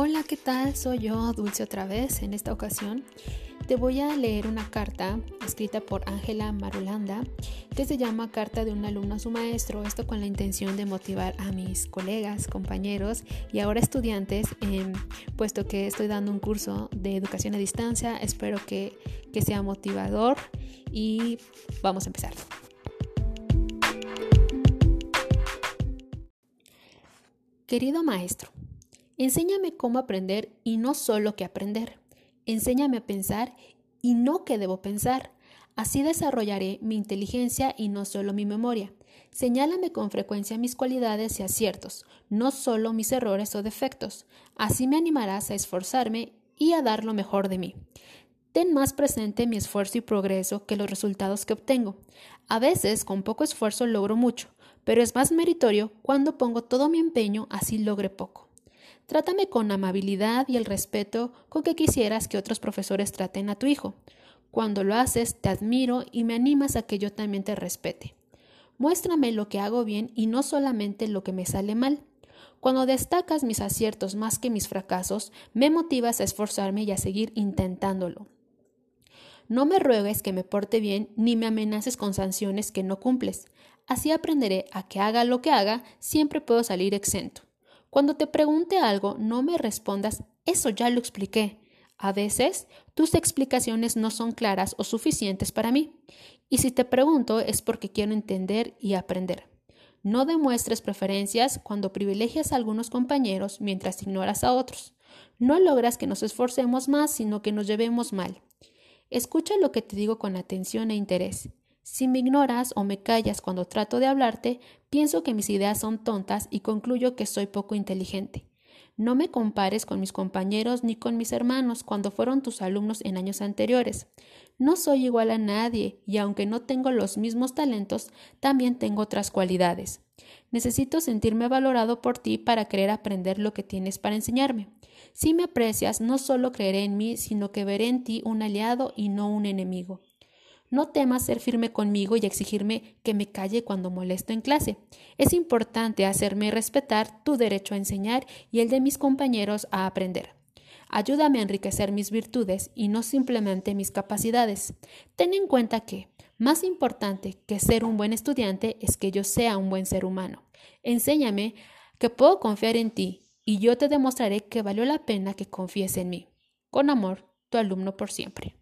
Hola, ¿qué tal? Soy yo, Dulce, otra vez. En esta ocasión te voy a leer una carta escrita por Ángela Marulanda que se llama Carta de un alumno a su maestro. Esto con la intención de motivar a mis colegas, compañeros y ahora estudiantes, em, puesto que estoy dando un curso de educación a distancia. Espero que, que sea motivador y vamos a empezar. Querido maestro, Enséñame cómo aprender y no solo qué aprender. Enséñame a pensar y no qué debo pensar. Así desarrollaré mi inteligencia y no solo mi memoria. Señálame con frecuencia mis cualidades y aciertos, no solo mis errores o defectos. Así me animarás a esforzarme y a dar lo mejor de mí. Ten más presente mi esfuerzo y progreso que los resultados que obtengo. A veces, con poco esfuerzo logro mucho, pero es más meritorio cuando pongo todo mi empeño así logre poco. Trátame con amabilidad y el respeto con que quisieras que otros profesores traten a tu hijo. Cuando lo haces, te admiro y me animas a que yo también te respete. Muéstrame lo que hago bien y no solamente lo que me sale mal. Cuando destacas mis aciertos más que mis fracasos, me motivas a esforzarme y a seguir intentándolo. No me ruegues que me porte bien ni me amenaces con sanciones que no cumples. Así aprenderé a que haga lo que haga, siempre puedo salir exento. Cuando te pregunte algo, no me respondas, eso ya lo expliqué. A veces, tus explicaciones no son claras o suficientes para mí. Y si te pregunto es porque quiero entender y aprender. No demuestres preferencias cuando privilegias a algunos compañeros mientras ignoras a otros. No logras que nos esforcemos más, sino que nos llevemos mal. Escucha lo que te digo con atención e interés. Si me ignoras o me callas cuando trato de hablarte, pienso que mis ideas son tontas y concluyo que soy poco inteligente. No me compares con mis compañeros ni con mis hermanos cuando fueron tus alumnos en años anteriores. No soy igual a nadie y aunque no tengo los mismos talentos, también tengo otras cualidades. Necesito sentirme valorado por ti para querer aprender lo que tienes para enseñarme. Si me aprecias, no solo creeré en mí, sino que veré en ti un aliado y no un enemigo. No temas ser firme conmigo y exigirme que me calle cuando molesto en clase. Es importante hacerme respetar tu derecho a enseñar y el de mis compañeros a aprender. Ayúdame a enriquecer mis virtudes y no simplemente mis capacidades. Ten en cuenta que, más importante que ser un buen estudiante es que yo sea un buen ser humano. Enséñame que puedo confiar en ti y yo te demostraré que valió la pena que confíes en mí. Con amor, tu alumno por siempre.